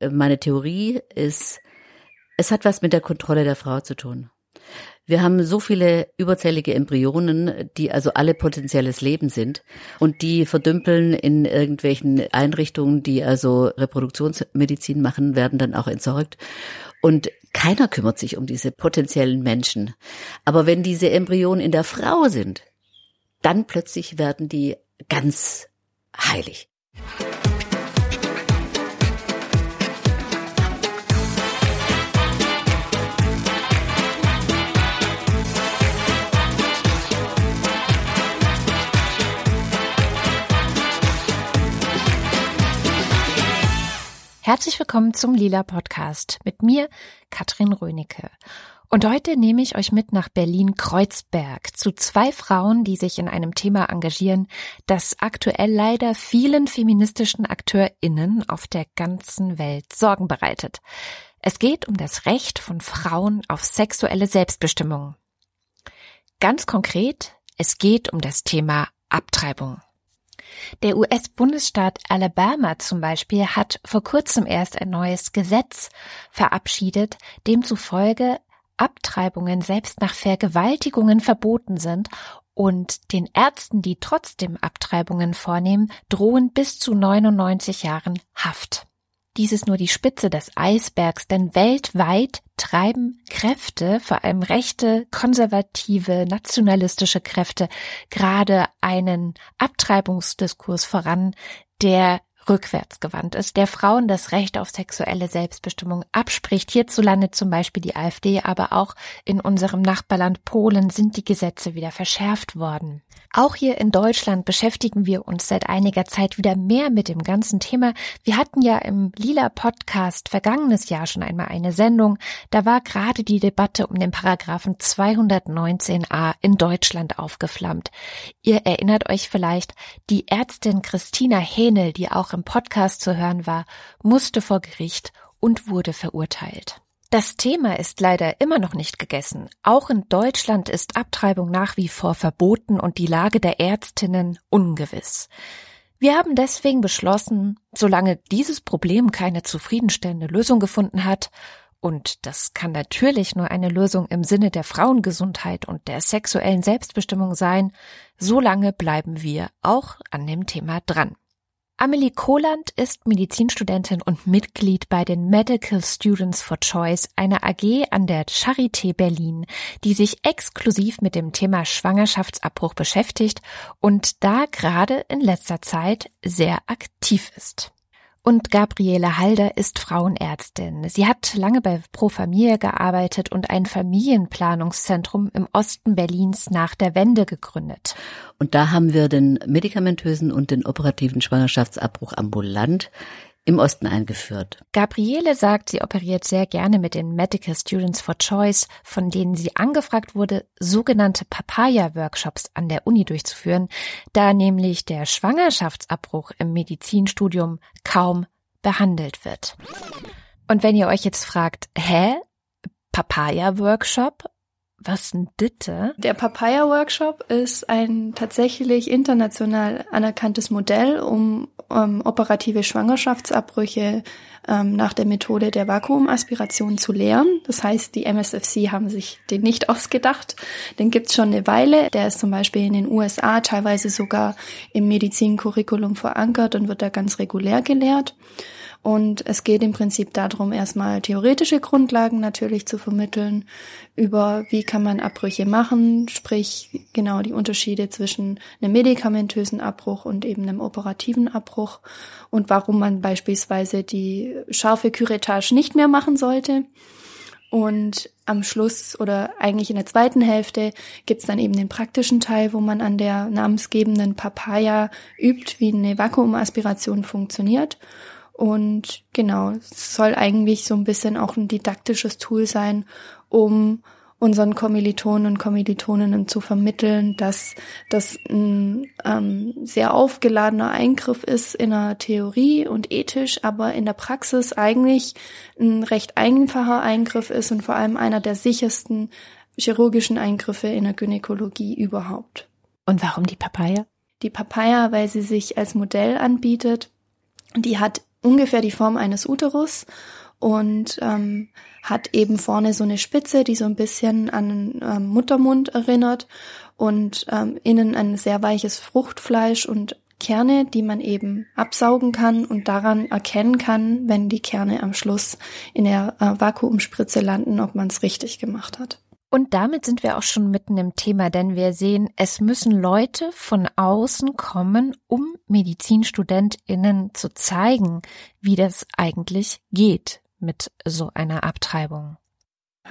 Meine Theorie ist, es hat was mit der Kontrolle der Frau zu tun. Wir haben so viele überzählige Embryonen, die also alle potenzielles Leben sind und die verdümpeln in irgendwelchen Einrichtungen, die also Reproduktionsmedizin machen, werden dann auch entsorgt. Und keiner kümmert sich um diese potenziellen Menschen. Aber wenn diese Embryonen in der Frau sind, dann plötzlich werden die ganz heilig. Herzlich willkommen zum Lila Podcast mit mir, Katrin Rönecke. Und heute nehme ich euch mit nach Berlin-Kreuzberg zu zwei Frauen, die sich in einem Thema engagieren, das aktuell leider vielen feministischen AkteurInnen auf der ganzen Welt Sorgen bereitet. Es geht um das Recht von Frauen auf sexuelle Selbstbestimmung. Ganz konkret, es geht um das Thema Abtreibung. Der US-Bundesstaat Alabama zum Beispiel hat vor kurzem erst ein neues Gesetz verabschiedet, demzufolge Abtreibungen selbst nach Vergewaltigungen verboten sind und den Ärzten, die trotzdem Abtreibungen vornehmen, drohen bis zu 99 Jahren Haft. Dies ist nur die Spitze des Eisbergs, denn weltweit treiben Kräfte, vor allem rechte, konservative, nationalistische Kräfte, gerade einen Abtreibungsdiskurs voran, der rückwärts gewandt ist, der Frauen das Recht auf sexuelle Selbstbestimmung abspricht. Hierzulande zum Beispiel die AfD, aber auch in unserem Nachbarland Polen sind die Gesetze wieder verschärft worden. Auch hier in Deutschland beschäftigen wir uns seit einiger Zeit wieder mehr mit dem ganzen Thema. Wir hatten ja im Lila Podcast vergangenes Jahr schon einmal eine Sendung. Da war gerade die Debatte um den Paragraphen 219a in Deutschland aufgeflammt. Ihr erinnert euch vielleicht, die Ärztin Christina Hähnel, die auch im Podcast zu hören war, musste vor Gericht und wurde verurteilt. Das Thema ist leider immer noch nicht gegessen. Auch in Deutschland ist Abtreibung nach wie vor verboten und die Lage der Ärztinnen ungewiss. Wir haben deswegen beschlossen, solange dieses Problem keine zufriedenstellende Lösung gefunden hat, und das kann natürlich nur eine Lösung im Sinne der Frauengesundheit und der sexuellen Selbstbestimmung sein, solange bleiben wir auch an dem Thema dran. Amelie Kohland ist Medizinstudentin und Mitglied bei den Medical Students for Choice, einer AG an der Charité Berlin, die sich exklusiv mit dem Thema Schwangerschaftsabbruch beschäftigt und da gerade in letzter Zeit sehr aktiv ist. Und Gabriele Halder ist Frauenärztin. Sie hat lange bei Pro Familie gearbeitet und ein Familienplanungszentrum im Osten Berlins nach der Wende gegründet. Und da haben wir den medikamentösen und den operativen Schwangerschaftsabbruch ambulant im Osten eingeführt. Gabriele sagt, sie operiert sehr gerne mit den Medical Students for Choice, von denen sie angefragt wurde, sogenannte Papaya-Workshops an der Uni durchzuführen, da nämlich der Schwangerschaftsabbruch im Medizinstudium kaum behandelt wird. Und wenn ihr euch jetzt fragt, hä? Papaya-Workshop? Was denn bitte? Der Papaya Workshop ist ein tatsächlich international anerkanntes Modell, um, um operative Schwangerschaftsabbrüche ähm, nach der Methode der Vakuumaspiration zu lehren. Das heißt, die MSFC haben sich den nicht ausgedacht. Den gibt's schon eine Weile. Der ist zum Beispiel in den USA teilweise sogar im Medizincurriculum verankert und wird da ganz regulär gelehrt. Und es geht im Prinzip darum, erstmal theoretische Grundlagen natürlich zu vermitteln über, wie kann man Abbrüche machen, sprich genau die Unterschiede zwischen einem medikamentösen Abbruch und eben einem operativen Abbruch und warum man beispielsweise die scharfe Curettage nicht mehr machen sollte. Und am Schluss oder eigentlich in der zweiten Hälfte gibt's dann eben den praktischen Teil, wo man an der namensgebenden Papaya übt, wie eine Vakuumaspiration funktioniert. Und genau, es soll eigentlich so ein bisschen auch ein didaktisches Tool sein, um unseren Kommilitonen und Kommilitoninnen zu vermitteln, dass das ein ähm, sehr aufgeladener Eingriff ist in der Theorie und ethisch, aber in der Praxis eigentlich ein recht einfacher Eingriff ist und vor allem einer der sichersten chirurgischen Eingriffe in der Gynäkologie überhaupt. Und warum die Papaya? Die Papaya, weil sie sich als Modell anbietet. Die hat ungefähr die Form eines Uterus und ähm, hat eben vorne so eine Spitze, die so ein bisschen an ähm, Muttermund erinnert und ähm, innen ein sehr weiches Fruchtfleisch und Kerne, die man eben absaugen kann und daran erkennen kann, wenn die Kerne am Schluss in der äh, Vakuumspritze landen, ob man es richtig gemacht hat. Und damit sind wir auch schon mitten im Thema, denn wir sehen, es müssen Leute von außen kommen, um Medizinstudentinnen zu zeigen, wie das eigentlich geht mit so einer Abtreibung.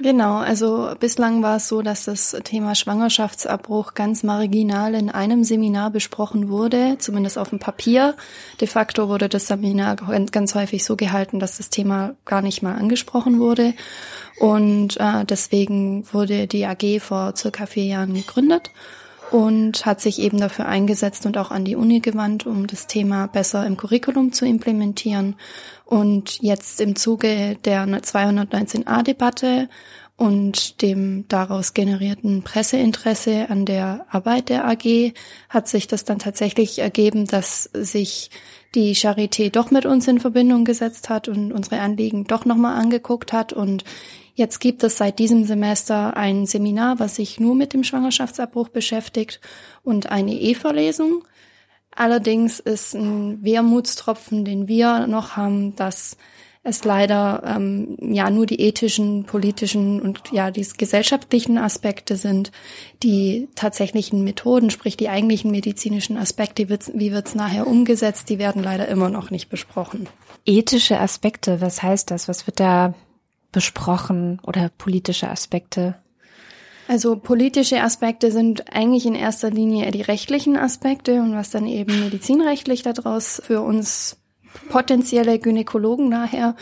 Genau, also bislang war es so, dass das Thema Schwangerschaftsabbruch ganz marginal in einem Seminar besprochen wurde, zumindest auf dem Papier. De facto wurde das Seminar ganz häufig so gehalten, dass das Thema gar nicht mal angesprochen wurde. Und äh, deswegen wurde die AG vor circa vier Jahren gegründet und hat sich eben dafür eingesetzt und auch an die Uni gewandt, um das Thema besser im Curriculum zu implementieren. Und jetzt im Zuge der 219a-Debatte und dem daraus generierten Presseinteresse an der Arbeit der AG hat sich das dann tatsächlich ergeben, dass sich die Charité doch mit uns in Verbindung gesetzt hat und unsere Anliegen doch nochmal angeguckt hat. Und jetzt gibt es seit diesem Semester ein Seminar, was sich nur mit dem Schwangerschaftsabbruch beschäftigt und eine E-Verlesung. Allerdings ist ein Wermutstropfen, den wir noch haben, dass es leider ähm, ja nur die ethischen, politischen und ja die gesellschaftlichen Aspekte sind, die tatsächlichen Methoden, sprich die eigentlichen medizinischen Aspekte, wie wird's nachher umgesetzt, die werden leider immer noch nicht besprochen. Ethische Aspekte, was heißt das? Was wird da besprochen oder politische Aspekte? Also politische Aspekte sind eigentlich in erster Linie die rechtlichen Aspekte und was dann eben medizinrechtlich daraus für uns potenzielle Gynäkologen nachher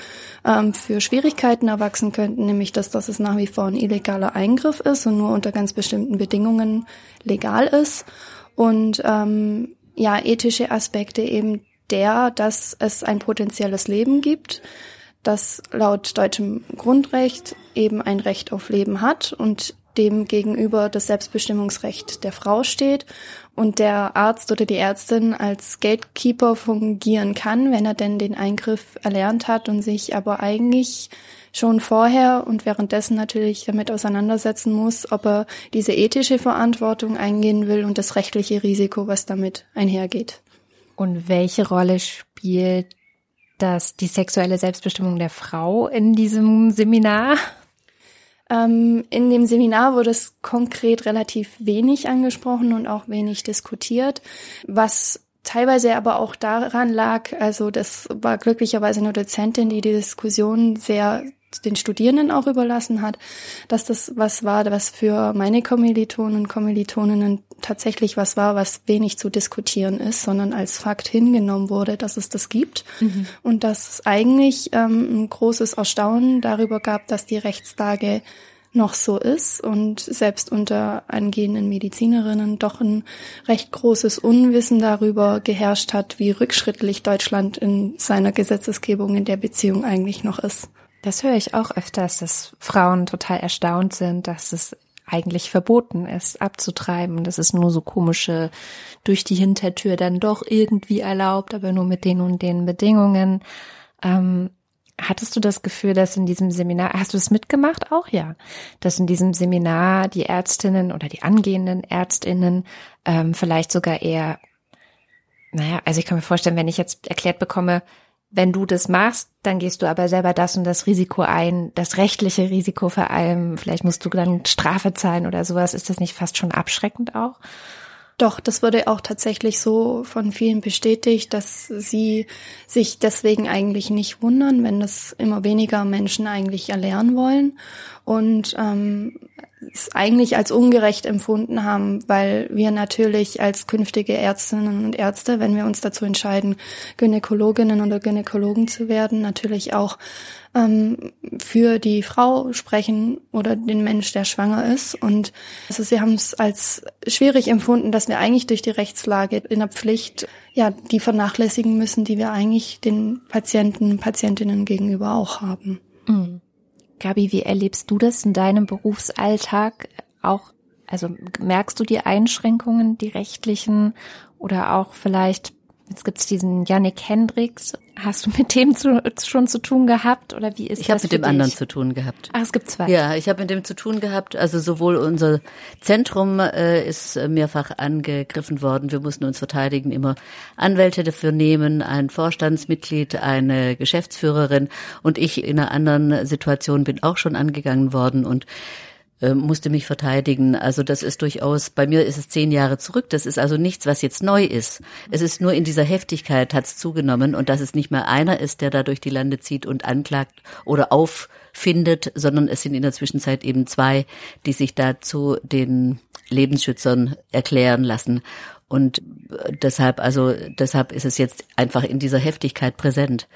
ähm, für Schwierigkeiten erwachsen könnten, nämlich dass, dass es nach wie vor ein illegaler Eingriff ist und nur unter ganz bestimmten Bedingungen legal ist. Und ähm, ja, ethische Aspekte eben der, dass es ein potenzielles Leben gibt, das laut deutschem Grundrecht eben ein Recht auf Leben hat und dem gegenüber das Selbstbestimmungsrecht der Frau steht und der Arzt oder die Ärztin als Gatekeeper fungieren kann, wenn er denn den Eingriff erlernt hat und sich aber eigentlich schon vorher und währenddessen natürlich damit auseinandersetzen muss, ob er diese ethische Verantwortung eingehen will und das rechtliche Risiko, was damit einhergeht. Und welche Rolle spielt das die sexuelle Selbstbestimmung der Frau in diesem Seminar? Ähm, in dem Seminar wurde es konkret relativ wenig angesprochen und auch wenig diskutiert, was teilweise aber auch daran lag, also das war glücklicherweise eine Dozentin, die die Diskussion sehr den Studierenden auch überlassen hat, dass das was war, was für meine Kommilitonen und Kommilitoninnen tatsächlich was war, was wenig zu diskutieren ist, sondern als Fakt hingenommen wurde, dass es das gibt mhm. und dass es eigentlich ähm, ein großes Erstaunen darüber gab, dass die Rechtslage noch so ist und selbst unter angehenden Medizinerinnen doch ein recht großes Unwissen darüber geherrscht hat, wie rückschrittlich Deutschland in seiner Gesetzesgebung in der Beziehung eigentlich noch ist. Das höre ich auch öfters, dass Frauen total erstaunt sind, dass es eigentlich verboten ist, abzutreiben. Das ist nur so komische durch die Hintertür dann doch irgendwie erlaubt, aber nur mit den und den Bedingungen. Ähm, Hattest du das Gefühl, dass in diesem Seminar, hast du es mitgemacht auch? Ja. Dass in diesem Seminar die Ärztinnen oder die angehenden Ärztinnen ähm, vielleicht sogar eher, naja, also ich kann mir vorstellen, wenn ich jetzt erklärt bekomme, wenn du das machst, dann gehst du aber selber das und das Risiko ein, das rechtliche Risiko vor allem, vielleicht musst du dann Strafe zahlen oder sowas. Ist das nicht fast schon abschreckend auch? Doch, das wurde auch tatsächlich so von vielen bestätigt, dass sie sich deswegen eigentlich nicht wundern, wenn das immer weniger Menschen eigentlich erlernen wollen und ähm, es eigentlich als ungerecht empfunden haben, weil wir natürlich als künftige Ärztinnen und Ärzte, wenn wir uns dazu entscheiden, Gynäkologinnen oder Gynäkologen zu werden, natürlich auch ähm, für die Frau sprechen oder den Mensch, der schwanger ist. Und also sie haben es als schwierig empfunden, dass wir eigentlich durch die Rechtslage in der Pflicht ja die vernachlässigen müssen, die wir eigentlich den Patienten, Patientinnen gegenüber auch haben. Mhm. Gabi, wie erlebst du das in deinem Berufsalltag? Auch, also merkst du die Einschränkungen, die rechtlichen oder auch vielleicht Jetzt gibt's diesen Yannick Hendricks. Hast du mit dem zu, schon zu tun gehabt oder wie ist ich das? Ich habe mit dem dich? anderen zu tun gehabt. Ach, es gibt zwei. Ja, ich habe mit dem zu tun gehabt. Also sowohl unser Zentrum äh, ist mehrfach angegriffen worden. Wir mussten uns verteidigen, immer Anwälte dafür nehmen, ein Vorstandsmitglied, eine Geschäftsführerin und ich in einer anderen Situation bin auch schon angegangen worden und äh, musste mich verteidigen. Also das ist durchaus, bei mir ist es zehn Jahre zurück. Das ist also nichts, was jetzt neu ist. Es ist nur in dieser Heftigkeit hat es zugenommen und dass es nicht mehr einer ist, der da durch die Lande zieht und anklagt oder auffindet, sondern es sind in der Zwischenzeit eben zwei, die sich dazu den Lebensschützern erklären lassen. Und äh, deshalb, also deshalb ist es jetzt einfach in dieser Heftigkeit präsent.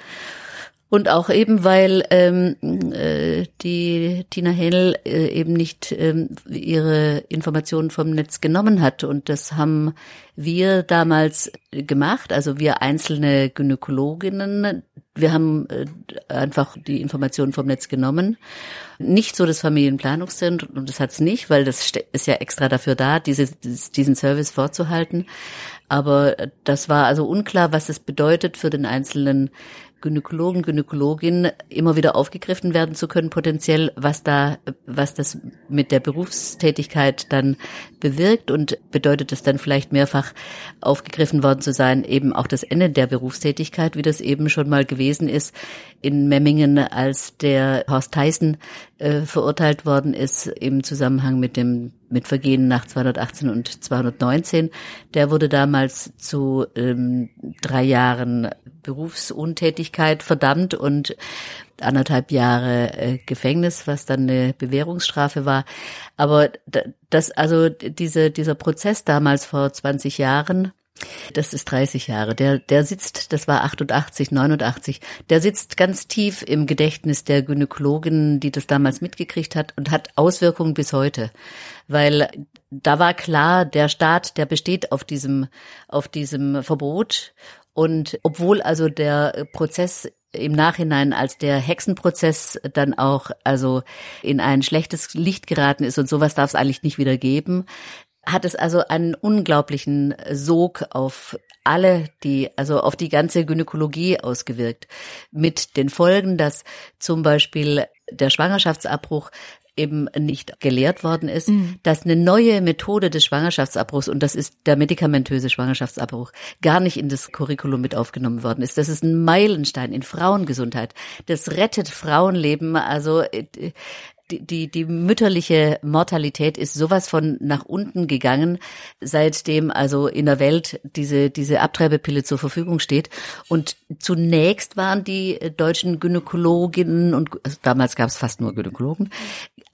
Und auch eben, weil ähm, äh, die Tina Hähnel äh, eben nicht ähm, ihre Informationen vom Netz genommen hat. Und das haben wir damals gemacht, also wir einzelne Gynäkologinnen. Wir haben äh, einfach die Informationen vom Netz genommen. Nicht so das Familienplanungszentrum, und das hat's nicht, weil das ist ja extra dafür da, diese, diesen Service vorzuhalten. Aber das war also unklar, was es bedeutet für den einzelnen Gynäkologen, Gynäkologin immer wieder aufgegriffen werden zu können, potenziell, was da, was das mit der Berufstätigkeit dann bewirkt und bedeutet es dann vielleicht mehrfach aufgegriffen worden zu sein, eben auch das Ende der Berufstätigkeit, wie das eben schon mal gewesen ist in Memmingen, als der Horst Theissen äh, verurteilt worden ist im Zusammenhang mit dem mit Vergehen nach 218 und 219. Der wurde damals zu ähm, drei Jahren Berufsuntätigkeit verdammt und anderthalb Jahre äh, Gefängnis, was dann eine Bewährungsstrafe war. Aber das, also diese, dieser Prozess damals vor 20 Jahren, das ist 30 Jahre. Der, der sitzt, das war 88, 89, der sitzt ganz tief im Gedächtnis der Gynäkologin, die das damals mitgekriegt hat und hat Auswirkungen bis heute. Weil da war klar, der Staat, der besteht auf diesem, auf diesem Verbot. Und obwohl also der Prozess im Nachhinein, als der Hexenprozess dann auch also in ein schlechtes Licht geraten ist und sowas darf es eigentlich nicht wieder geben, hat es also einen unglaublichen Sog auf alle, die, also auf die ganze Gynäkologie ausgewirkt. Mit den Folgen, dass zum Beispiel der Schwangerschaftsabbruch eben nicht gelehrt worden ist, mhm. dass eine neue Methode des Schwangerschaftsabbruchs, und das ist der medikamentöse Schwangerschaftsabbruch, gar nicht in das Curriculum mit aufgenommen worden ist. Das ist ein Meilenstein in Frauengesundheit. Das rettet Frauenleben. Also äh, die, die, die mütterliche Mortalität ist sowas von nach unten gegangen, seitdem also in der Welt diese, diese Abtreibepille zur Verfügung steht. Und zunächst waren die deutschen Gynäkologinnen und damals gab es fast nur Gynäkologen,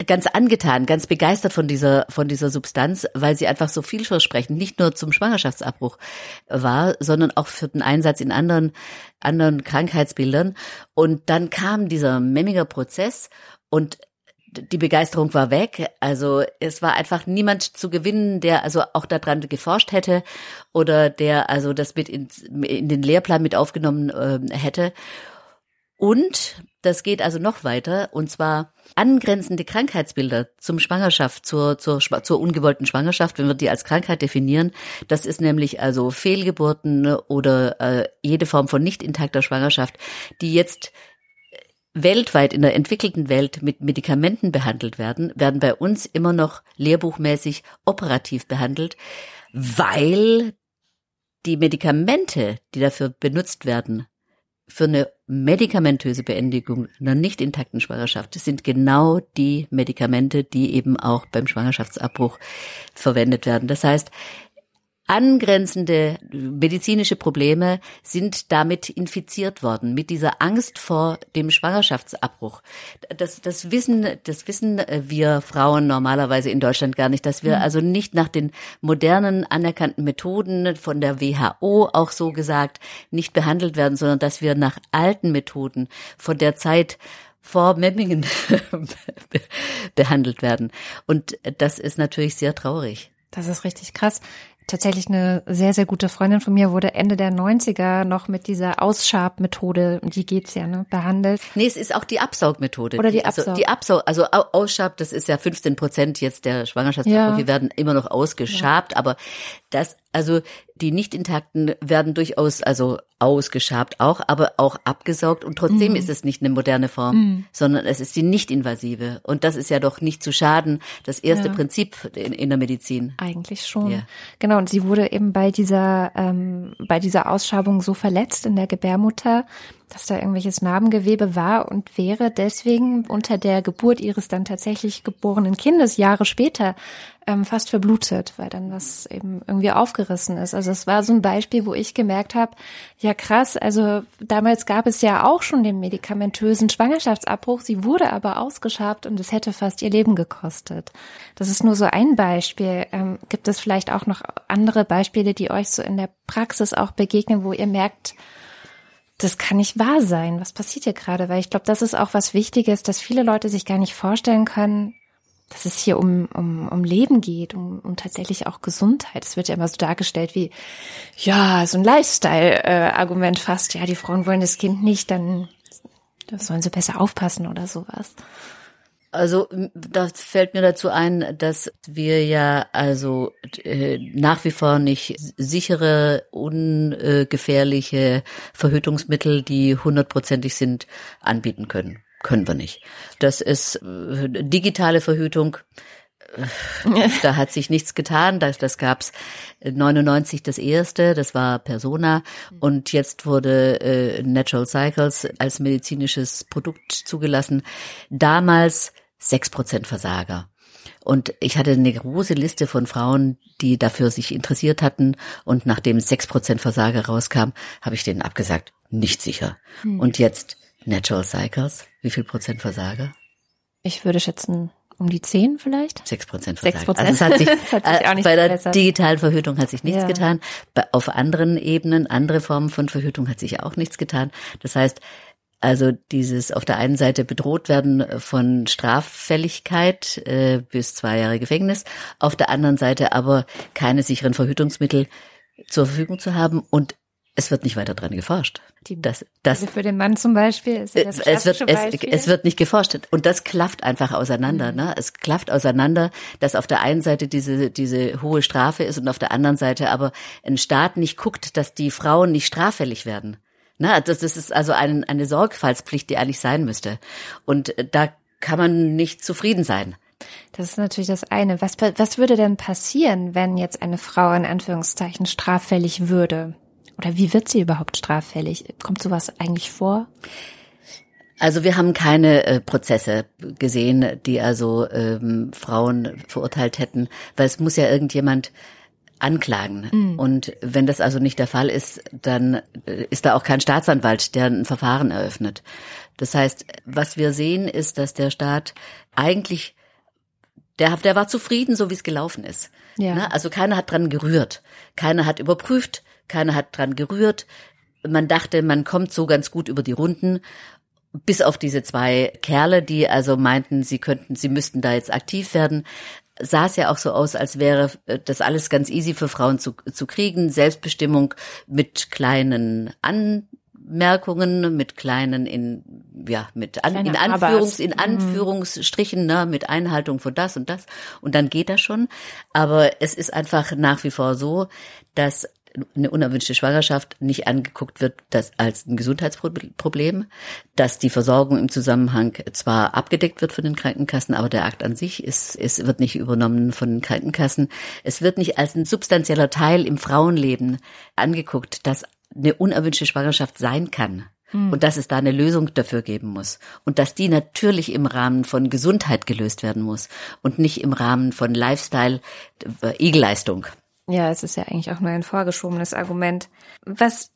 ganz angetan, ganz begeistert von dieser, von dieser Substanz, weil sie einfach so vielversprechend nicht nur zum Schwangerschaftsabbruch war, sondern auch für den Einsatz in anderen, anderen Krankheitsbildern. Und dann kam dieser Memminger Prozess und die Begeisterung war weg. Also es war einfach niemand zu gewinnen, der also auch daran geforscht hätte oder der also das mit in, in den Lehrplan mit aufgenommen äh, hätte. Und das geht also noch weiter, und zwar angrenzende Krankheitsbilder zum Schwangerschaft, zur, zur, zur ungewollten Schwangerschaft, wenn wir die als Krankheit definieren. Das ist nämlich also Fehlgeburten oder äh, jede Form von nicht intakter Schwangerschaft, die jetzt weltweit in der entwickelten Welt mit Medikamenten behandelt werden, werden bei uns immer noch lehrbuchmäßig operativ behandelt, weil die Medikamente, die dafür benutzt werden, für eine medikamentöse Beendigung einer nicht intakten Schwangerschaft sind genau die Medikamente, die eben auch beim Schwangerschaftsabbruch verwendet werden. Das heißt, angrenzende medizinische Probleme sind damit infiziert worden, mit dieser Angst vor dem Schwangerschaftsabbruch. Das, das wissen, das wissen wir Frauen normalerweise in Deutschland gar nicht, dass wir mhm. also nicht nach den modernen anerkannten Methoden von der WHO auch so gesagt nicht behandelt werden, sondern dass wir nach alten Methoden von der Zeit vor Memmingen behandelt werden. Und das ist natürlich sehr traurig. Das ist richtig krass. Tatsächlich eine sehr, sehr gute Freundin von mir wurde Ende der 90er noch mit dieser Ausschab-Methode, die geht's ja, ne, behandelt. Nee, es ist auch die Absaugmethode. Oder die also Absaug. Also die Absaug, also Ausschab, das ist ja 15 Prozent jetzt der Schwangerschaftsabbrüche ja. werden immer noch ausgeschabt, ja. aber das Also die nicht intakten werden durchaus also ausgeschabt auch, aber auch abgesaugt und trotzdem mhm. ist es nicht eine moderne Form, mhm. sondern es ist die nicht-invasive und das ist ja doch nicht zu schaden, das erste ja. Prinzip in, in, der Medizin. Eigentlich schon. Ja. Genau und sie wurde eben bei dieser ähm, bei dieser Ausschabung so verletzt in der Gebärmutter, dass da irgendwelches Narbengewebe war und wäre deswegen unter der Geburt ihres dann tatsächlich geborenen Kindes Jahre später ähm, fast verblutet, weil dann was eben irgendwie aufgerissen ist. Also es war so ein Beispiel, wo ich gemerkt habe, ja krass, also damals gab es ja auch schon den medikamentösen Schwangerschaftsabbruch, sie wurde aber ausgeschabt und es hätte fast ihr Leben gekostet. Das ist nur so ein Beispiel. Ähm, gibt es vielleicht auch noch andere Beispiele, die euch so in der Praxis auch begegnen, wo ihr merkt, das kann nicht wahr sein. Was passiert hier gerade? Weil ich glaube, das ist auch was Wichtiges, dass viele Leute sich gar nicht vorstellen können, dass es hier um, um, um Leben geht, um, um tatsächlich auch Gesundheit. Es wird ja immer so dargestellt wie, ja, so ein Lifestyle-Argument fast. Ja, die Frauen wollen das Kind nicht, dann sollen sie besser aufpassen oder sowas. Also das fällt mir dazu ein, dass wir ja also äh, nach wie vor nicht sichere, ungefährliche Verhütungsmittel, die hundertprozentig sind, anbieten können. Können wir nicht. Das ist äh, digitale Verhütung. da hat sich nichts getan. Das, das gab's 99 das erste, das war Persona und jetzt wurde äh, Natural Cycles als medizinisches Produkt zugelassen. Damals sechs Prozent Versager. Und ich hatte eine große Liste von Frauen, die dafür sich interessiert hatten. Und nachdem sechs Prozent Versager rauskam, habe ich denen abgesagt, nicht sicher. Hm. Und jetzt Natural Cycles, wie viel Prozent Versager? Ich würde schätzen, um die zehn vielleicht? Sechs Prozent Versager. Prozent. Also es hat sich, hat sich äh, bei der verbessert. digitalen Verhütung hat sich nichts ja. getan. Auf anderen Ebenen, andere Formen von Verhütung hat sich auch nichts getan. Das heißt, also dieses auf der einen Seite bedroht werden von Straffälligkeit äh, bis zwei Jahre Gefängnis, auf der anderen Seite aber keine sicheren Verhütungsmittel zur Verfügung zu haben und es wird nicht weiter dran geforscht. Die, das, das, also für den Mann zum Beispiel ist das es wird, es, es, wird nicht geforscht. Und das klafft einfach auseinander. Mhm. Ne? Es klafft auseinander, dass auf der einen Seite diese, diese hohe Strafe ist und auf der anderen Seite aber ein Staat nicht guckt, dass die Frauen nicht straffällig werden. Na, das, das ist also ein, eine Sorgfaltspflicht, die eigentlich sein müsste. Und äh, da kann man nicht zufrieden sein. Das ist natürlich das eine. Was, was würde denn passieren, wenn jetzt eine Frau in Anführungszeichen straffällig würde? Oder wie wird sie überhaupt straffällig? Kommt sowas eigentlich vor? Also wir haben keine äh, Prozesse gesehen, die also ähm, Frauen verurteilt hätten, weil es muss ja irgendjemand anklagen. Mhm. Und wenn das also nicht der Fall ist, dann äh, ist da auch kein Staatsanwalt, der ein Verfahren eröffnet. Das heißt, was wir sehen, ist, dass der Staat eigentlich, der, der war zufrieden, so wie es gelaufen ist. Ja. Ne? Also keiner hat dran gerührt. Keiner hat überprüft, keiner hat dran gerührt. Man dachte, man kommt so ganz gut über die Runden bis auf diese zwei Kerle, die also meinten, sie könnten, sie müssten da jetzt aktiv werden sah es ja auch so aus, als wäre äh, das alles ganz easy für Frauen zu, zu kriegen. Selbstbestimmung mit kleinen Anmerkungen, mit kleinen in ja mit an, in Anführungs in mhm. Anführungsstrichen ne, mit Einhaltung von das und das und dann geht das schon. Aber es ist einfach nach wie vor so, dass eine unerwünschte Schwangerschaft nicht angeguckt wird das als ein Gesundheitsproblem, dass die Versorgung im Zusammenhang zwar abgedeckt wird von den Krankenkassen, aber der Akt an sich ist, ist wird nicht übernommen von den Krankenkassen. Es wird nicht als ein substanzieller Teil im Frauenleben angeguckt, dass eine unerwünschte Schwangerschaft sein kann hm. und dass es da eine Lösung dafür geben muss und dass die natürlich im Rahmen von Gesundheit gelöst werden muss und nicht im Rahmen von Lifestyle äh, Egelleistung. Ja, es ist ja eigentlich auch nur ein vorgeschobenes Argument. Was,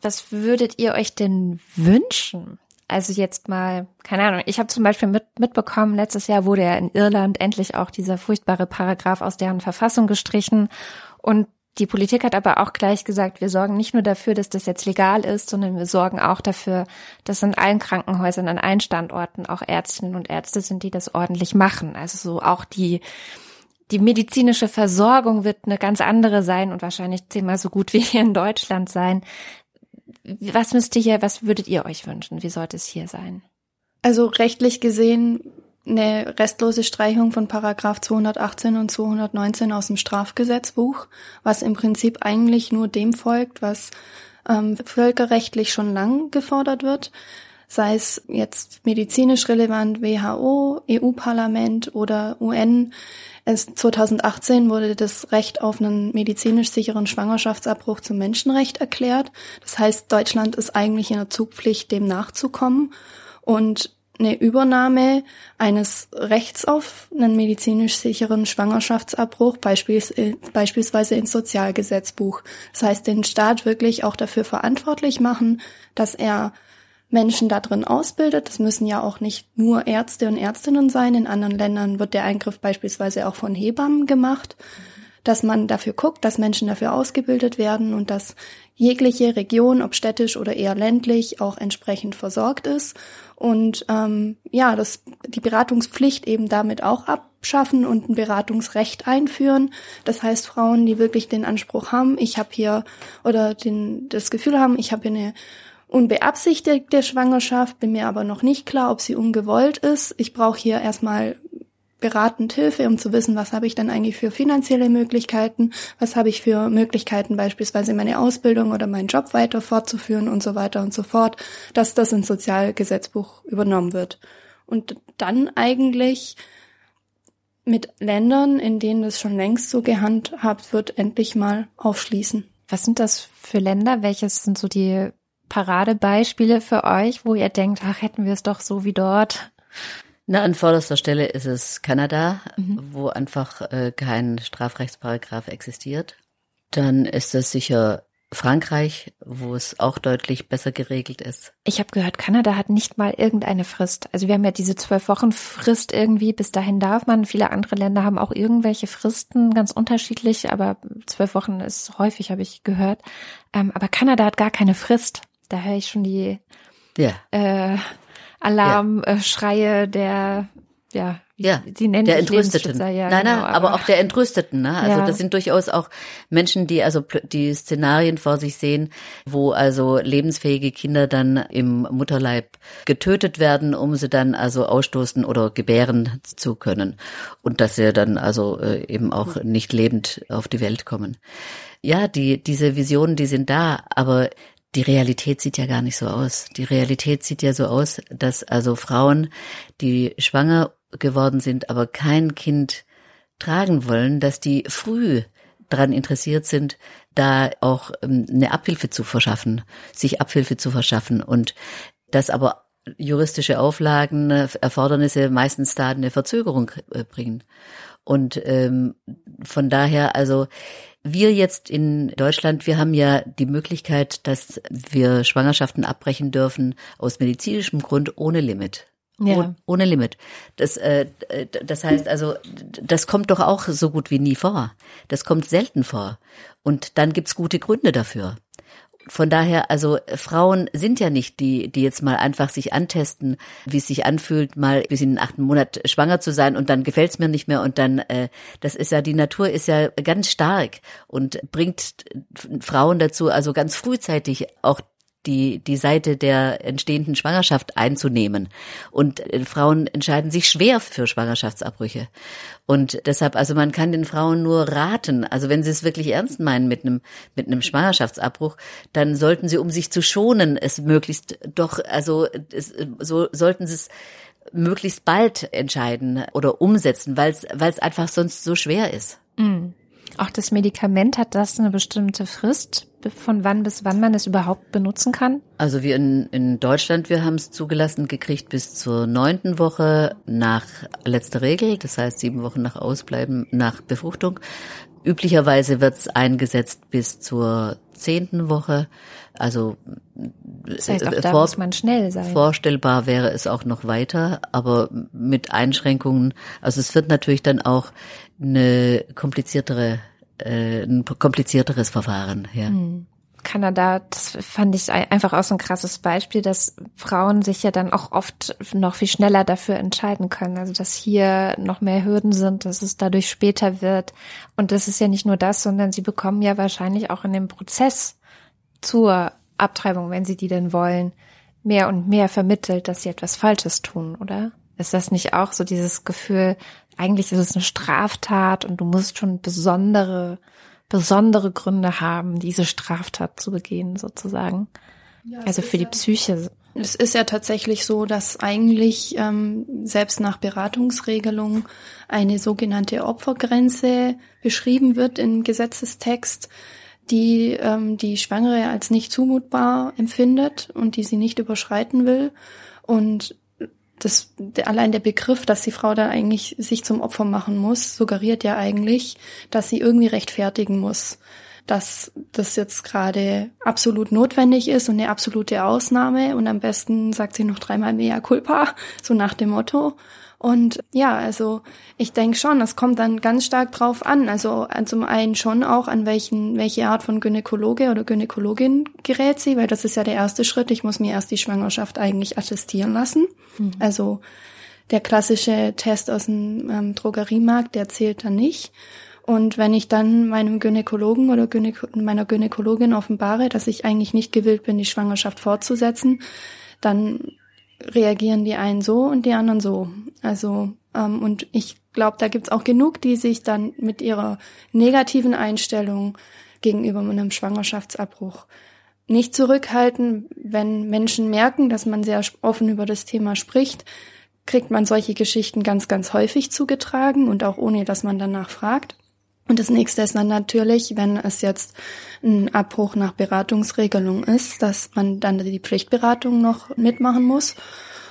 was würdet ihr euch denn wünschen? Also jetzt mal, keine Ahnung, ich habe zum Beispiel mit, mitbekommen, letztes Jahr wurde ja in Irland endlich auch dieser furchtbare Paragraph aus deren Verfassung gestrichen. Und die Politik hat aber auch gleich gesagt, wir sorgen nicht nur dafür, dass das jetzt legal ist, sondern wir sorgen auch dafür, dass in allen Krankenhäusern an allen Standorten auch Ärztinnen und Ärzte sind, die das ordentlich machen. Also so auch die die medizinische Versorgung wird eine ganz andere sein und wahrscheinlich zehnmal so gut wie hier in Deutschland sein. Was müsst ihr hier, was würdet ihr euch wünschen? Wie sollte es hier sein? Also rechtlich gesehen eine restlose Streichung von Paragraph 218 und 219 aus dem Strafgesetzbuch, was im Prinzip eigentlich nur dem folgt, was ähm, völkerrechtlich schon lang gefordert wird, sei es jetzt medizinisch relevant, WHO, EU-Parlament oder UN. Es 2018 wurde das Recht auf einen medizinisch sicheren Schwangerschaftsabbruch zum Menschenrecht erklärt. Das heißt, Deutschland ist eigentlich in der Zugpflicht, dem nachzukommen. Und eine Übernahme eines Rechts auf einen medizinisch sicheren Schwangerschaftsabbruch, beispielsweise ins Sozialgesetzbuch. Das heißt, den Staat wirklich auch dafür verantwortlich machen, dass er Menschen da drin ausbildet. Das müssen ja auch nicht nur Ärzte und Ärztinnen sein. In anderen Ländern wird der Eingriff beispielsweise auch von Hebammen gemacht, dass man dafür guckt, dass Menschen dafür ausgebildet werden und dass jegliche Region, ob städtisch oder eher ländlich, auch entsprechend versorgt ist und ähm, ja, das die Beratungspflicht eben damit auch abschaffen und ein Beratungsrecht einführen. Das heißt, Frauen, die wirklich den Anspruch haben, ich habe hier oder den das Gefühl haben, ich habe hier eine unbeabsichtigte Schwangerschaft, bin mir aber noch nicht klar, ob sie ungewollt ist. Ich brauche hier erstmal beratend Hilfe, um zu wissen, was habe ich dann eigentlich für finanzielle Möglichkeiten, was habe ich für Möglichkeiten, beispielsweise meine Ausbildung oder meinen Job weiter fortzuführen und so weiter und so fort, dass das ins Sozialgesetzbuch übernommen wird. Und dann eigentlich mit Ländern, in denen es schon längst so gehandhabt wird, endlich mal aufschließen. Was sind das für Länder? Welches sind so die Paradebeispiele für euch, wo ihr denkt, ach, hätten wir es doch so wie dort? Na, an vorderster Stelle ist es Kanada, mhm. wo einfach äh, kein Strafrechtsparagraf existiert. Dann ist es sicher Frankreich, wo es auch deutlich besser geregelt ist. Ich habe gehört, Kanada hat nicht mal irgendeine Frist. Also wir haben ja diese zwölf Wochen Frist irgendwie, bis dahin darf man. Viele andere Länder haben auch irgendwelche Fristen, ganz unterschiedlich, aber zwölf Wochen ist häufig, habe ich gehört. Ähm, aber Kanada hat gar keine Frist. Da höre ich schon die ja. äh, Alarmschreie ja. der, ja, ja, sie nennen der Entrüsteten. Ja, nein, genau, nein, aber, aber, auch der Entrüsteten. Ne? Also ja. das sind durchaus auch Menschen, die also die Szenarien vor sich sehen, wo also lebensfähige Kinder dann im Mutterleib getötet werden, um sie dann also ausstoßen oder gebären zu können und dass sie dann also äh, eben auch nicht lebend auf die Welt kommen. Ja, die diese Visionen, die sind da, aber die Realität sieht ja gar nicht so aus. Die Realität sieht ja so aus, dass also Frauen, die schwanger geworden sind, aber kein Kind tragen wollen, dass die früh daran interessiert sind, da auch ähm, eine Abhilfe zu verschaffen, sich Abhilfe zu verschaffen und dass aber juristische Auflagen, Erfordernisse meistens da eine Verzögerung äh, bringen. Und ähm, von daher, also wir jetzt in Deutschland, wir haben ja die Möglichkeit, dass wir Schwangerschaften abbrechen dürfen aus medizinischem Grund ohne Limit. Ja. Oh, ohne Limit. Das, äh, das heißt also, das kommt doch auch so gut wie nie vor. Das kommt selten vor. Und dann gibt's gute Gründe dafür von daher, also Frauen sind ja nicht die, die jetzt mal einfach sich antesten, wie es sich anfühlt, mal bis in den achten Monat schwanger zu sein und dann gefällt's mir nicht mehr und dann, äh, das ist ja, die Natur ist ja ganz stark und bringt Frauen dazu, also ganz frühzeitig auch die, die Seite der entstehenden Schwangerschaft einzunehmen. Und äh, Frauen entscheiden sich schwer für Schwangerschaftsabbrüche. Und deshalb, also man kann den Frauen nur raten, also wenn sie es wirklich ernst meinen mit einem, mit einem Schwangerschaftsabbruch, dann sollten sie, um sich zu schonen, es möglichst doch, also es, so sollten sie es möglichst bald entscheiden oder umsetzen, weil es, weil es einfach sonst so schwer ist. Mhm. Auch das Medikament hat das eine bestimmte Frist, von wann bis wann man es überhaupt benutzen kann? Also wir in, in Deutschland, wir haben es zugelassen gekriegt bis zur neunten Woche nach letzter Regel, das heißt sieben Wochen nach Ausbleiben nach Befruchtung. Üblicherweise wird es eingesetzt bis zur zehnten Woche. Also das heißt, auch da muss man schnell sein. Vorstellbar wäre es auch noch weiter, aber mit Einschränkungen. Also es wird natürlich dann auch eine kompliziertere, äh, ein komplizierteres Verfahren. Ja. Hm. Kanada, das fand ich einfach auch so ein krasses Beispiel, dass Frauen sich ja dann auch oft noch viel schneller dafür entscheiden können. Also dass hier noch mehr Hürden sind, dass es dadurch später wird. Und das ist ja nicht nur das, sondern sie bekommen ja wahrscheinlich auch in dem Prozess zur Abtreibung, wenn sie die denn wollen, mehr und mehr vermittelt, dass sie etwas Falsches tun, oder? Ist das nicht auch so dieses Gefühl, eigentlich ist es eine Straftat und du musst schon besondere, besondere Gründe haben, diese Straftat zu begehen, sozusagen? Ja, also für die Psyche. Es ist ja tatsächlich so, dass eigentlich ähm, selbst nach Beratungsregelung eine sogenannte Opfergrenze beschrieben wird im Gesetzestext, die ähm, die Schwangere als nicht zumutbar empfindet und die sie nicht überschreiten will. Und das, allein der Begriff, dass die Frau dann eigentlich sich zum Opfer machen muss, suggeriert ja eigentlich, dass sie irgendwie rechtfertigen muss, dass das jetzt gerade absolut notwendig ist und eine absolute Ausnahme und am besten sagt sie noch dreimal mea culpa, so nach dem Motto. Und ja, also ich denke schon, das kommt dann ganz stark drauf an. Also äh, zum einen schon auch an welchen, welche Art von Gynäkologe oder Gynäkologin gerät sie, weil das ist ja der erste Schritt. Ich muss mir erst die Schwangerschaft eigentlich attestieren lassen. Mhm. Also der klassische Test aus dem ähm, Drogeriemarkt, der zählt dann nicht. Und wenn ich dann meinem Gynäkologen oder Gynäko meiner Gynäkologin offenbare, dass ich eigentlich nicht gewillt bin, die Schwangerschaft fortzusetzen, dann reagieren die einen so und die anderen so. Also, ähm, und ich glaube, da gibt's auch genug, die sich dann mit ihrer negativen Einstellung gegenüber einem Schwangerschaftsabbruch nicht zurückhalten. Wenn Menschen merken, dass man sehr offen über das Thema spricht, kriegt man solche Geschichten ganz, ganz häufig zugetragen und auch ohne, dass man danach fragt. Und das nächste ist dann natürlich, wenn es jetzt ein Abbruch nach Beratungsregelung ist, dass man dann die Pflichtberatung noch mitmachen muss.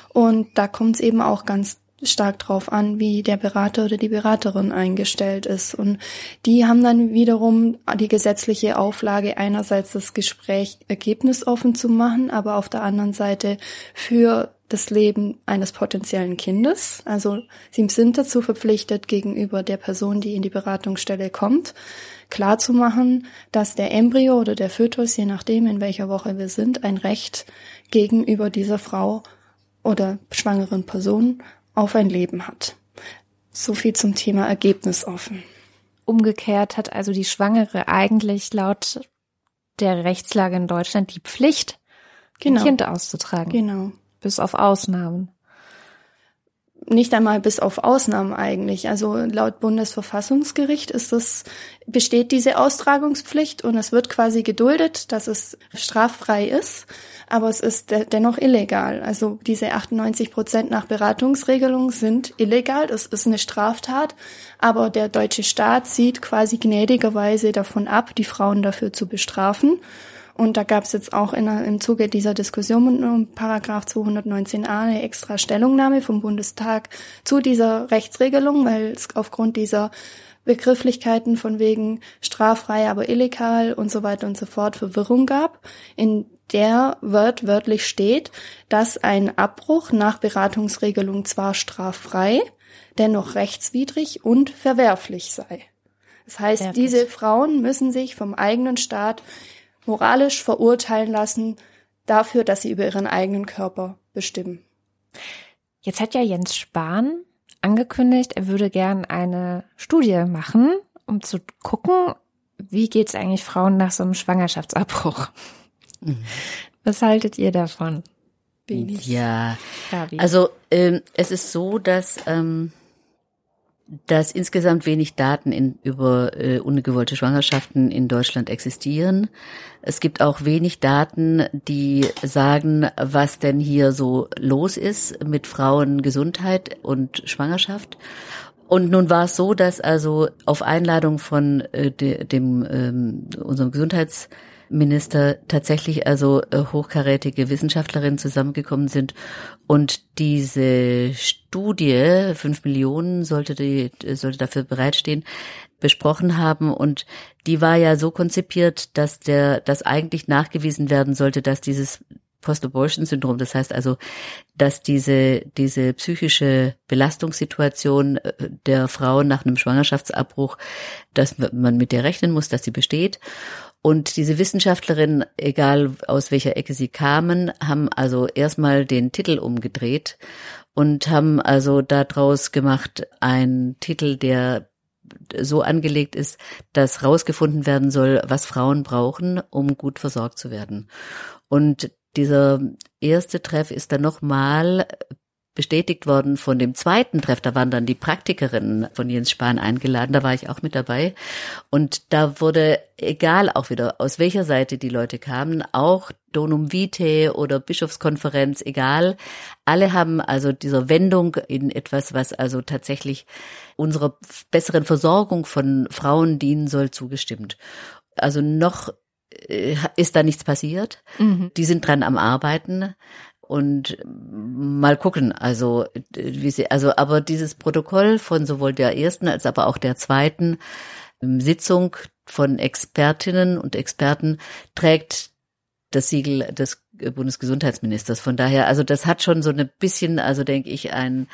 Und da kommt es eben auch ganz stark drauf an, wie der Berater oder die Beraterin eingestellt ist. Und die haben dann wiederum die gesetzliche Auflage, einerseits das Gespräch ergebnisoffen zu machen, aber auf der anderen Seite für das Leben eines potenziellen Kindes. Also sie sind dazu verpflichtet, gegenüber der Person, die in die Beratungsstelle kommt, klarzumachen, dass der Embryo oder der Fötus, je nachdem, in welcher Woche wir sind, ein Recht gegenüber dieser Frau oder schwangeren Person auf ein Leben hat. So viel zum Thema Ergebnisoffen. Umgekehrt hat also die Schwangere eigentlich laut der Rechtslage in Deutschland die Pflicht, genau. ein Kind auszutragen. Genau. Bis auf Ausnahmen. Nicht einmal bis auf Ausnahmen eigentlich. Also laut Bundesverfassungsgericht ist das, besteht diese Austragungspflicht und es wird quasi geduldet, dass es straffrei ist, aber es ist de dennoch illegal. Also diese 98 Prozent nach Beratungsregelung sind illegal, das ist eine Straftat, aber der deutsche Staat sieht quasi gnädigerweise davon ab, die Frauen dafür zu bestrafen. Und da gab es jetzt auch in, im Zuge dieser Diskussion um Paragraph 219a eine extra Stellungnahme vom Bundestag zu dieser Rechtsregelung, weil es aufgrund dieser Begrifflichkeiten von wegen straffrei, aber illegal und so weiter und so fort Verwirrung gab, in der wört wörtlich steht, dass ein Abbruch nach Beratungsregelung zwar straffrei, dennoch rechtswidrig und verwerflich sei. Das heißt, Verwerflich. diese Frauen müssen sich vom eigenen Staat moralisch verurteilen lassen dafür, dass sie über ihren eigenen Körper bestimmen. Jetzt hat ja Jens Spahn angekündigt, er würde gern eine Studie machen, um zu gucken, wie geht es eigentlich Frauen nach so einem Schwangerschaftsabbruch. Mhm. Was haltet ihr davon? Wenig. Ja, Gabi. also ähm, es ist so, dass ähm, dass insgesamt wenig Daten in, über äh, ungewollte Schwangerschaften in Deutschland existieren. Es gibt auch wenig Daten, die sagen, was denn hier so los ist mit Frauengesundheit und Schwangerschaft. Und nun war es so, dass also auf Einladung von äh, de, dem ähm, unserem Gesundheits Minister tatsächlich also äh, hochkarätige Wissenschaftlerinnen zusammengekommen sind. Und diese Studie, fünf Millionen sollte die, sollte dafür bereitstehen, besprochen haben. Und die war ja so konzipiert, dass der, dass eigentlich nachgewiesen werden sollte, dass dieses Post-Abortion-Syndrom, das heißt also, dass diese, diese psychische Belastungssituation äh, der Frauen nach einem Schwangerschaftsabbruch, dass man mit der rechnen muss, dass sie besteht und diese Wissenschaftlerinnen, egal aus welcher Ecke sie kamen, haben also erstmal den Titel umgedreht und haben also daraus gemacht einen Titel, der so angelegt ist, dass rausgefunden werden soll, was Frauen brauchen, um gut versorgt zu werden. Und dieser erste Treff ist dann nochmal bestätigt worden von dem zweiten Treff. Da waren dann die Praktikerinnen von Jens Spahn eingeladen. Da war ich auch mit dabei. Und da wurde, egal auch wieder, aus welcher Seite die Leute kamen, auch Donum Vitae oder Bischofskonferenz, egal. Alle haben also dieser Wendung in etwas, was also tatsächlich unserer besseren Versorgung von Frauen dienen soll, zugestimmt. Also noch äh, ist da nichts passiert. Mhm. Die sind dran am Arbeiten und mal gucken, also wie sie, also aber dieses Protokoll von sowohl der ersten als aber auch der zweiten ähm, Sitzung von Expertinnen und Experten trägt das Siegel des Bundesgesundheitsministers. Von daher, also das hat schon so ein bisschen, also denke ich, ein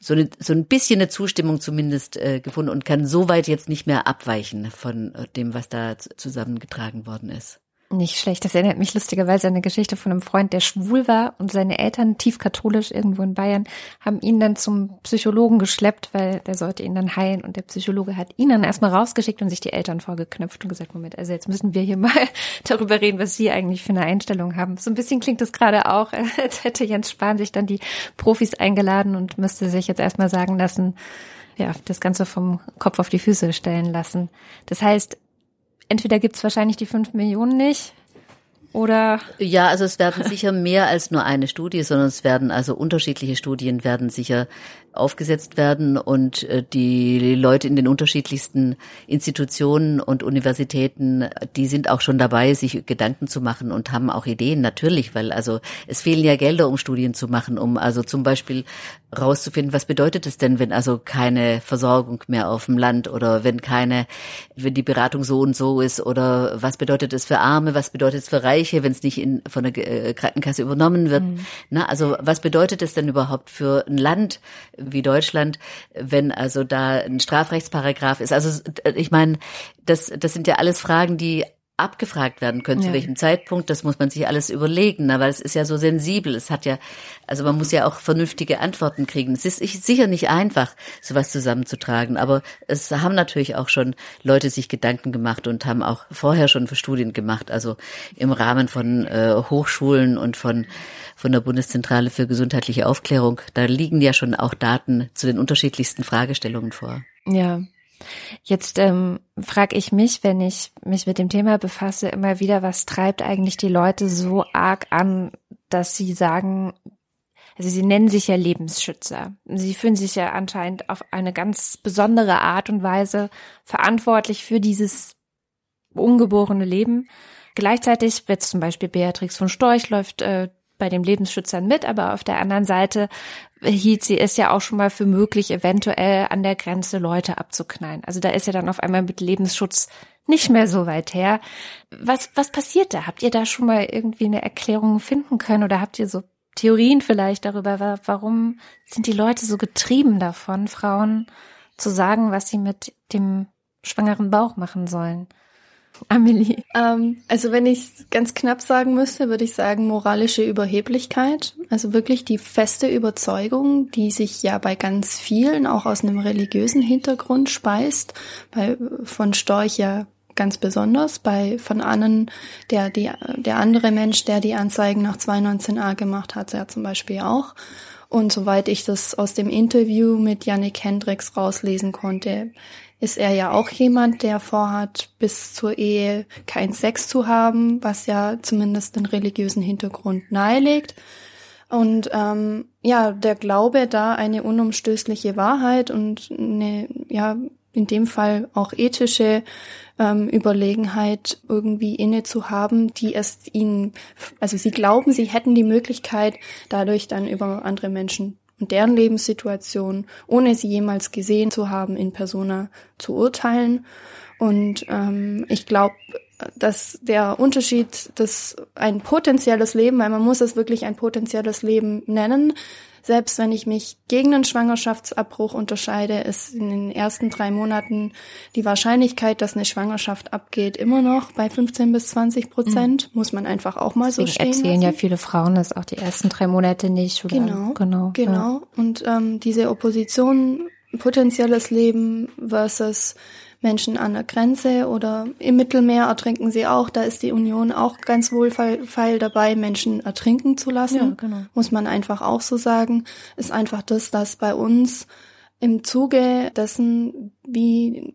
so, eine, so ein bisschen eine Zustimmung zumindest äh, gefunden und kann soweit jetzt nicht mehr abweichen von äh, dem, was da zusammengetragen worden ist. Nicht schlecht. Das erinnert mich lustigerweise an eine Geschichte von einem Freund, der schwul war und seine Eltern, tief katholisch irgendwo in Bayern, haben ihn dann zum Psychologen geschleppt, weil der sollte ihn dann heilen und der Psychologe hat ihn dann erstmal rausgeschickt und sich die Eltern vorgeknöpft und gesagt, Moment, also jetzt müssen wir hier mal darüber reden, was Sie eigentlich für eine Einstellung haben. So ein bisschen klingt es gerade auch, als hätte Jens Spahn sich dann die Profis eingeladen und müsste sich jetzt erstmal sagen lassen, ja, das Ganze vom Kopf auf die Füße stellen lassen. Das heißt, entweder gibt's wahrscheinlich die fünf Millionen nicht oder? Ja, also es werden sicher mehr als nur eine Studie, sondern es werden also unterschiedliche Studien werden sicher aufgesetzt werden und äh, die Leute in den unterschiedlichsten Institutionen und Universitäten, die sind auch schon dabei, sich Gedanken zu machen und haben auch Ideen, natürlich, weil also es fehlen ja Gelder, um Studien zu machen, um also zum Beispiel rauszufinden, was bedeutet es denn, wenn also keine Versorgung mehr auf dem Land oder wenn keine, wenn die Beratung so und so ist oder was bedeutet es für Arme, was bedeutet es für Reiche, wenn es nicht in, von der äh, Krankenkasse übernommen wird. Mhm. Na, also was bedeutet es denn überhaupt für ein Land, wie Deutschland, wenn also da ein Strafrechtsparagraph ist. Also ich meine, das, das sind ja alles Fragen, die abgefragt werden können, ja. zu welchem Zeitpunkt, das muss man sich alles überlegen, weil es ist ja so sensibel. Es hat ja, also man muss ja auch vernünftige Antworten kriegen. Es ist sicher nicht einfach, sowas zusammenzutragen, aber es haben natürlich auch schon Leute sich Gedanken gemacht und haben auch vorher schon für Studien gemacht, also im Rahmen von äh, Hochschulen und von von der Bundeszentrale für gesundheitliche Aufklärung. Da liegen ja schon auch Daten zu den unterschiedlichsten Fragestellungen vor. Ja, Jetzt ähm, frage ich mich, wenn ich mich mit dem Thema befasse, immer wieder, was treibt eigentlich die Leute so arg an, dass sie sagen, also sie nennen sich ja Lebensschützer. Sie fühlen sich ja anscheinend auf eine ganz besondere Art und Weise verantwortlich für dieses ungeborene Leben. Gleichzeitig wird zum Beispiel Beatrix von Storch läuft äh, bei den Lebensschützern mit, aber auf der anderen Seite hielt sie es ja auch schon mal für möglich, eventuell an der Grenze Leute abzuknallen. Also da ist ja dann auf einmal mit Lebensschutz nicht mehr so weit her. Was, was passiert da? Habt ihr da schon mal irgendwie eine Erklärung finden können oder habt ihr so Theorien vielleicht darüber, warum sind die Leute so getrieben davon, Frauen zu sagen, was sie mit dem schwangeren Bauch machen sollen? Amelie? Ähm, also wenn ich ganz knapp sagen müsste, würde ich sagen moralische Überheblichkeit. Also wirklich die feste Überzeugung, die sich ja bei ganz vielen auch aus einem religiösen Hintergrund speist. Bei, von Storch ja ganz besonders. Bei von Annen, der, die, der andere Mensch, der die Anzeigen nach 219a gemacht hat, ja zum Beispiel auch. Und soweit ich das aus dem Interview mit Yannick Hendricks rauslesen konnte, ist er ja auch jemand, der vorhat, bis zur Ehe keinen Sex zu haben, was ja zumindest den religiösen Hintergrund nahelegt. Und ähm, ja, der Glaube da eine unumstößliche Wahrheit und eine, ja, in dem Fall auch ethische ähm, Überlegenheit irgendwie inne zu haben, die es ihnen, also sie glauben, sie hätten die Möglichkeit, dadurch dann über andere Menschen und deren Lebenssituation, ohne sie jemals gesehen zu haben, in persona zu urteilen. Und ähm, ich glaube, dass der Unterschied, dass ein potenzielles Leben, weil man muss es wirklich ein potenzielles Leben nennen, selbst wenn ich mich gegen einen Schwangerschaftsabbruch unterscheide, ist in den ersten drei Monaten die Wahrscheinlichkeit, dass eine Schwangerschaft abgeht, immer noch bei 15 bis 20 Prozent. Mhm. Muss man einfach auch mal Deswegen so stehen erzählen lassen. ja viele Frauen das auch die ersten drei Monate nicht. Oder? Genau, genau, genau. Ja. Und ähm, diese Opposition potenzielles Leben versus Menschen an der Grenze oder im Mittelmeer ertrinken sie auch. Da ist die Union auch ganz wohlfeil dabei, Menschen ertrinken zu lassen. Ja, genau. Muss man einfach auch so sagen. Ist einfach das, dass bei uns im Zuge dessen, wie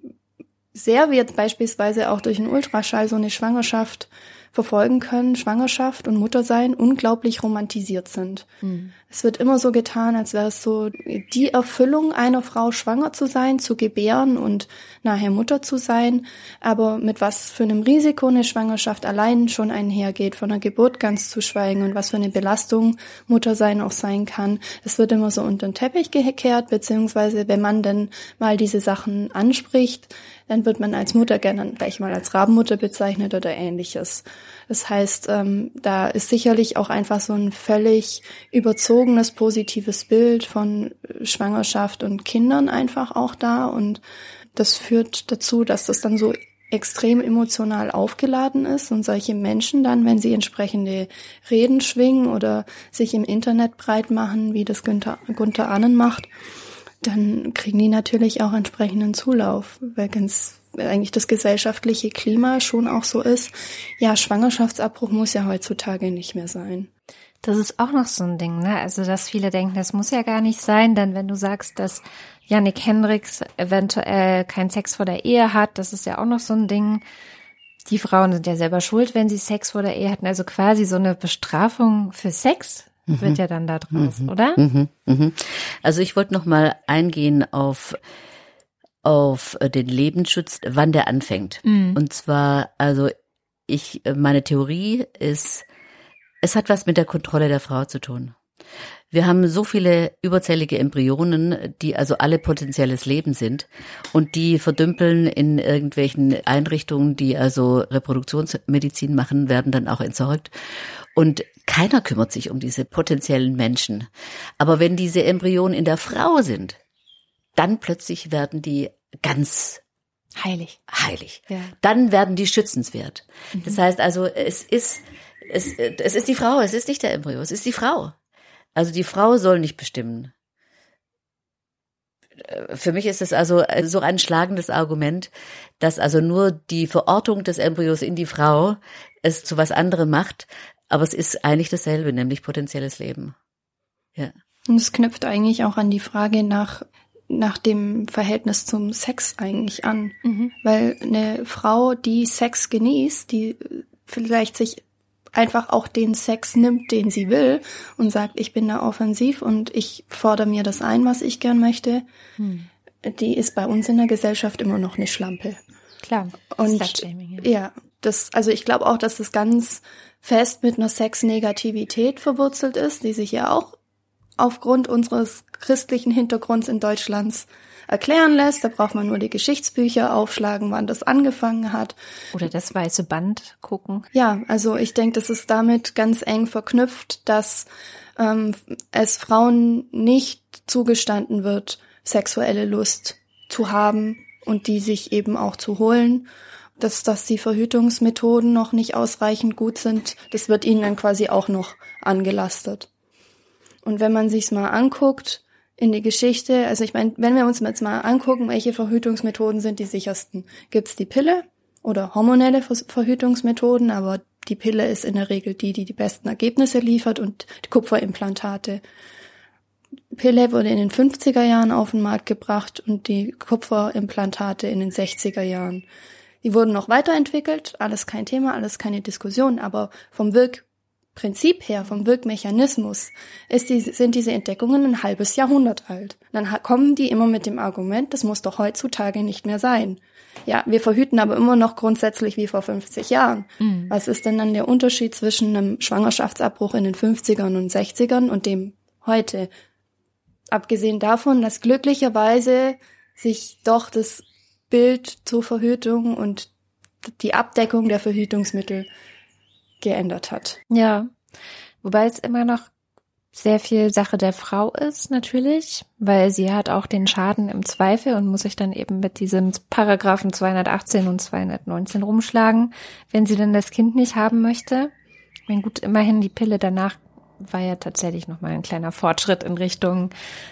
sehr wir jetzt beispielsweise auch durch einen Ultraschall so eine Schwangerschaft verfolgen können, Schwangerschaft und Muttersein unglaublich romantisiert sind. Mhm. Es wird immer so getan, als wäre es so die Erfüllung einer Frau, schwanger zu sein, zu gebären und nachher Mutter zu sein. Aber mit was für einem Risiko eine Schwangerschaft allein schon einhergeht, von der Geburt ganz zu schweigen und was für eine Belastung Muttersein auch sein kann. Es wird immer so unter den Teppich gekehrt, beziehungsweise wenn man denn mal diese Sachen anspricht, dann wird man als Mutter gerne gleich mal als Rabenmutter bezeichnet oder ähnliches. Das heißt, ähm, da ist sicherlich auch einfach so ein völlig überzogenes positives Bild von Schwangerschaft und Kindern einfach auch da und das führt dazu, dass das dann so extrem emotional aufgeladen ist und solche Menschen dann, wenn sie entsprechende Reden schwingen oder sich im Internet breit machen, wie das Günther, Gunther Annen macht, dann kriegen die natürlich auch entsprechenden Zulauf, weil ganz eigentlich das gesellschaftliche Klima schon auch so ist. Ja, Schwangerschaftsabbruch muss ja heutzutage nicht mehr sein. Das ist auch noch so ein Ding, ne? Also, dass viele denken, das muss ja gar nicht sein, denn wenn du sagst, dass Yannick Hendricks eventuell keinen Sex vor der Ehe hat, das ist ja auch noch so ein Ding. Die Frauen sind ja selber schuld, wenn sie Sex vor der Ehe hatten. Also quasi so eine Bestrafung für Sex mhm. wird ja dann da draus, mhm. oder? Mhm. Mhm. Also ich wollte noch mal eingehen auf auf den Lebensschutz, wann der anfängt. Mhm. Und zwar, also ich, meine Theorie ist, es hat was mit der Kontrolle der Frau zu tun. Wir haben so viele überzählige Embryonen, die also alle potenzielles Leben sind und die verdümpeln in irgendwelchen Einrichtungen, die also Reproduktionsmedizin machen, werden dann auch entsorgt. Und keiner kümmert sich um diese potenziellen Menschen. Aber wenn diese Embryonen in der Frau sind, dann plötzlich werden die ganz heilig. Heilig. Ja. Dann werden die schützenswert. Mhm. Das heißt also, es ist es, es ist die Frau, es ist nicht der Embryo, es ist die Frau. Also die Frau soll nicht bestimmen. Für mich ist es also so ein schlagendes Argument, dass also nur die Verortung des Embryos in die Frau es zu was anderem macht, aber es ist eigentlich dasselbe, nämlich potenzielles Leben. Ja. Und es knüpft eigentlich auch an die Frage nach nach dem Verhältnis zum Sex eigentlich an. Mhm. Weil eine Frau, die Sex genießt, die vielleicht sich einfach auch den Sex nimmt, den sie will und sagt, ich bin da offensiv und ich fordere mir das ein, was ich gern möchte, hm. die ist bei uns in der Gesellschaft immer noch eine Schlampe. Klar. Und ja. ja, das, also ich glaube auch, dass das ganz fest mit einer Sexnegativität verwurzelt ist, die sich ja auch aufgrund unseres christlichen Hintergrunds in Deutschlands erklären lässt. Da braucht man nur die Geschichtsbücher aufschlagen, wann das angefangen hat. Oder das weiße Band gucken. Ja, also ich denke, das ist damit ganz eng verknüpft, dass ähm, es Frauen nicht zugestanden wird, sexuelle Lust zu haben und die sich eben auch zu holen. Dass, dass die Verhütungsmethoden noch nicht ausreichend gut sind, das wird ihnen dann quasi auch noch angelastet. Und wenn man sich's mal anguckt, in die Geschichte. Also ich meine, wenn wir uns jetzt mal angucken, welche Verhütungsmethoden sind die sichersten, gibt's die Pille oder hormonelle Verhütungsmethoden, aber die Pille ist in der Regel die, die die besten Ergebnisse liefert und die Kupferimplantate. Pille wurde in den 50er Jahren auf den Markt gebracht und die Kupferimplantate in den 60er Jahren. Die wurden noch weiterentwickelt, alles kein Thema, alles keine Diskussion, aber vom Wirk Prinzip her, vom Wirkmechanismus, die, sind diese Entdeckungen ein halbes Jahrhundert alt. Dann kommen die immer mit dem Argument, das muss doch heutzutage nicht mehr sein. Ja, wir verhüten aber immer noch grundsätzlich wie vor 50 Jahren. Mhm. Was ist denn dann der Unterschied zwischen einem Schwangerschaftsabbruch in den 50ern und 60ern und dem heute? Abgesehen davon, dass glücklicherweise sich doch das Bild zur Verhütung und die Abdeckung der Verhütungsmittel geändert hat. Ja, wobei es immer noch sehr viel Sache der Frau ist, natürlich, weil sie hat auch den Schaden im Zweifel und muss sich dann eben mit diesem Paragraphen 218 und 219 rumschlagen, wenn sie denn das Kind nicht haben möchte. Meine, gut, immerhin die Pille danach war ja tatsächlich nochmal ein kleiner Fortschritt in Richtung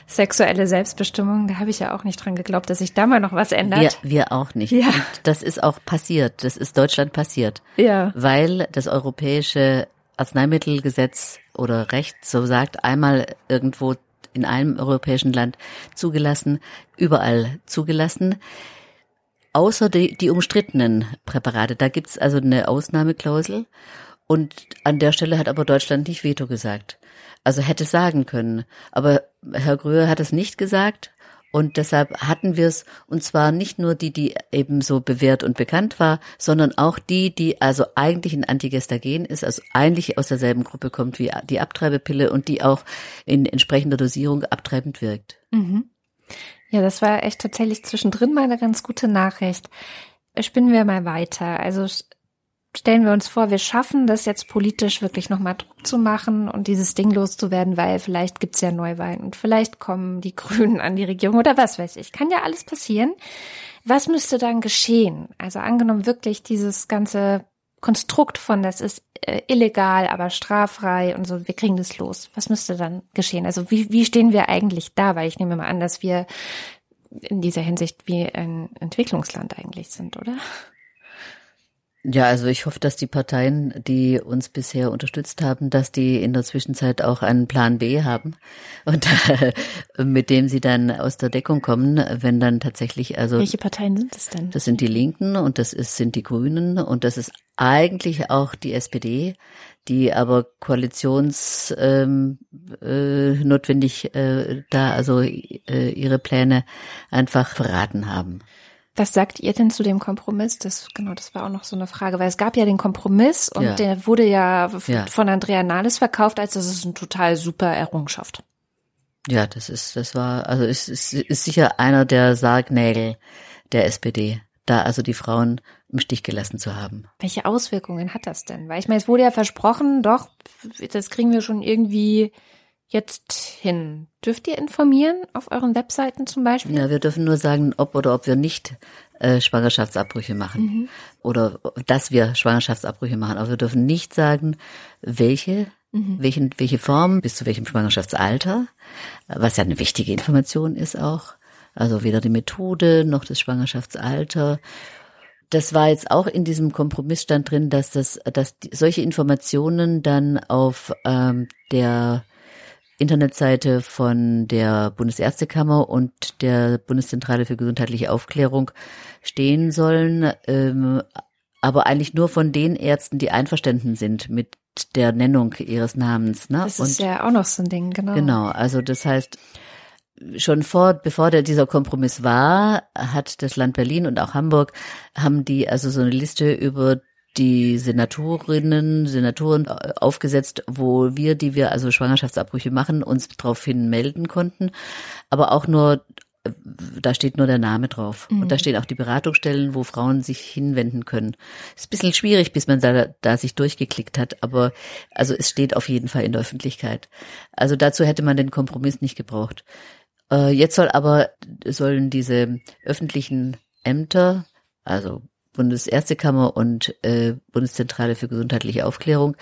sexuelle Selbstbestimmung. Da habe ich ja auch nicht dran geglaubt, dass sich da mal noch was ändert. Wir, wir auch nicht. Ja. Und das ist auch passiert. Das ist Deutschland passiert. Ja. Weil das europäische Arzneimittelgesetz oder Recht so sagt, einmal irgendwo in einem europäischen Land zugelassen, überall zugelassen. Außer die, die umstrittenen Präparate. Da gibt's also eine Ausnahmeklausel. Und an der Stelle hat aber Deutschland nicht Veto gesagt. Also hätte sagen können. Aber Herr Gröhe hat es nicht gesagt. Und deshalb hatten wir es, und zwar nicht nur die, die eben so bewährt und bekannt war, sondern auch die, die also eigentlich ein Antigestagen ist, also eigentlich aus derselben Gruppe kommt wie die Abtreibepille und die auch in entsprechender Dosierung abtreibend wirkt. Mhm. Ja, das war echt tatsächlich zwischendrin mal eine ganz gute Nachricht. Spinnen wir mal weiter. Also stellen wir uns vor, wir schaffen das jetzt politisch wirklich nochmal Druck zu machen und dieses Ding loszuwerden, weil vielleicht gibt's ja Neuwahlen und vielleicht kommen die Grünen an die Regierung oder was weiß ich. Kann ja alles passieren. Was müsste dann geschehen? Also angenommen wirklich dieses ganze Konstrukt von, das ist äh, illegal, aber straffrei und so, wir kriegen das los. Was müsste dann geschehen? Also wie, wie stehen wir eigentlich da? Weil ich nehme mal an, dass wir in dieser Hinsicht wie ein Entwicklungsland eigentlich sind, oder? Ja, also ich hoffe, dass die Parteien, die uns bisher unterstützt haben, dass die in der Zwischenzeit auch einen Plan B haben und äh, mit dem sie dann aus der Deckung kommen, wenn dann tatsächlich also welche Parteien sind das denn? Das sind die Linken und das ist sind die Grünen und das ist eigentlich auch die SPD, die aber koalitions ähm, äh, äh, da also äh, ihre Pläne einfach verraten haben. Was sagt ihr denn zu dem Kompromiss? Das, genau, das war auch noch so eine Frage, weil es gab ja den Kompromiss und Ja. der wurde ja, Ja. von Andrea Nahles verkauft, als das ist eine total super Errungenschaft. Ja, das ist, das war, also es ist, ist sicher einer der Sargnägel der SPD, da also die Frauen im Stich gelassen zu haben. Welche Auswirkungen hat das denn? Weil ich meine, es wurde ja versprochen, doch, das kriegen wir schon irgendwie jetzt hin. Dürft ihr informieren auf euren Webseiten zum Beispiel? Ja, wir dürfen nur sagen, ob oder ob wir nicht äh, Schwangerschaftsabbrüche machen oder dass wir Schwangerschaftsabbrüche machen. Aber wir dürfen nicht sagen, welche, welchen, welche Form bis zu welchem Schwangerschaftsalter, was ja eine wichtige Information ist auch. Also weder die Methode noch das Schwangerschaftsalter. Das war jetzt auch in diesem Kompromissstand drin, dass das, dass die, solche Informationen dann auf ähm, der Internetseite von der Bundesärztekammer und der Bundeszentrale für gesundheitliche Aufklärung stehen sollen, ähm, aber eigentlich nur von den Ärzten, die einverstanden sind mit der Nennung ihres Namens. Ne? Das ist ja auch noch so ein Ding, genau. Genau, also das heißt, schon vor, bevor der, dieser Kompromiss war, hat das Land Berlin und auch Hamburg, haben die also so eine Liste über die Senatorinnen, Senatoren äh, aufgesetzt, wo wir, die wir also Schwangerschaftsabbrüche machen, uns daraufhin melden konnten. Aber auch nur, äh, da steht nur der Name drauf. Und da stehen auch die Beratungsstellen, wo Frauen sich hinwenden können. Ist ein bisschen schwierig, bis man da, da sich durchgeklickt hat, aber also es steht auf jeden Fall in der Öffentlichkeit. Also dazu hätte man den Kompromiss nicht gebraucht. Äh, Jetzt soll aber, sollen diese öffentlichen Ämter, also Bundesärztekammer und äh, Bundeszentrale für gesundheitliche Aufklärung,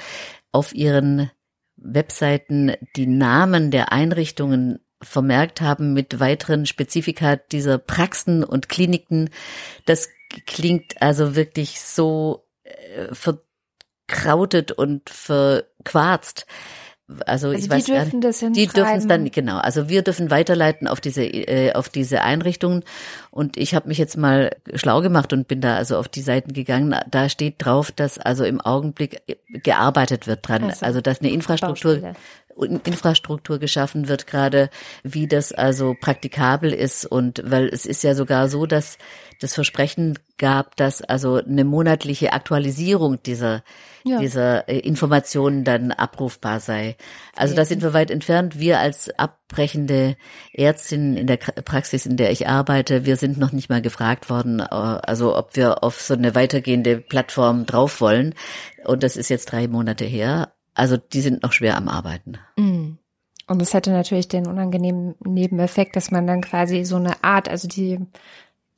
auf ihren Webseiten die Namen der Einrichtungen vermerkt haben mit weiteren Spezifika dieser Praxen und Kliniken. Das klingt also wirklich so äh, verkrautet und verquarzt. Also, Also ich die weiß gar nicht. das Die dürfen es dann genau. Also wir dürfen weiterleiten auf diese äh, auf diese Einrichtungen. Und ich habe mich jetzt mal schlau gemacht und bin da also auf die Seiten gegangen. Da steht drauf, dass also im Augenblick gearbeitet wird dran. Also, Also, dass eine Infrastruktur Baustelle. Infrastruktur geschaffen wird gerade, wie das also praktikabel ist und weil es ist ja sogar so, dass das Versprechen gab, dass also eine monatliche Aktualisierung dieser Ja. dieser äh, Informationen dann abrufbar sei. Also da sind wir weit entfernt. Wir als abbrechende Ärztin in der Praxis, in der ich arbeite, wir sind noch nicht mal gefragt worden, äh, also ob wir auf so eine weitergehende Plattform drauf wollen. Und das ist jetzt drei Monate her. Also die sind noch schwer am Arbeiten. Mm. Und es hätte natürlich den unangenehmen Nebeneffekt, dass man dann quasi so eine Art, also die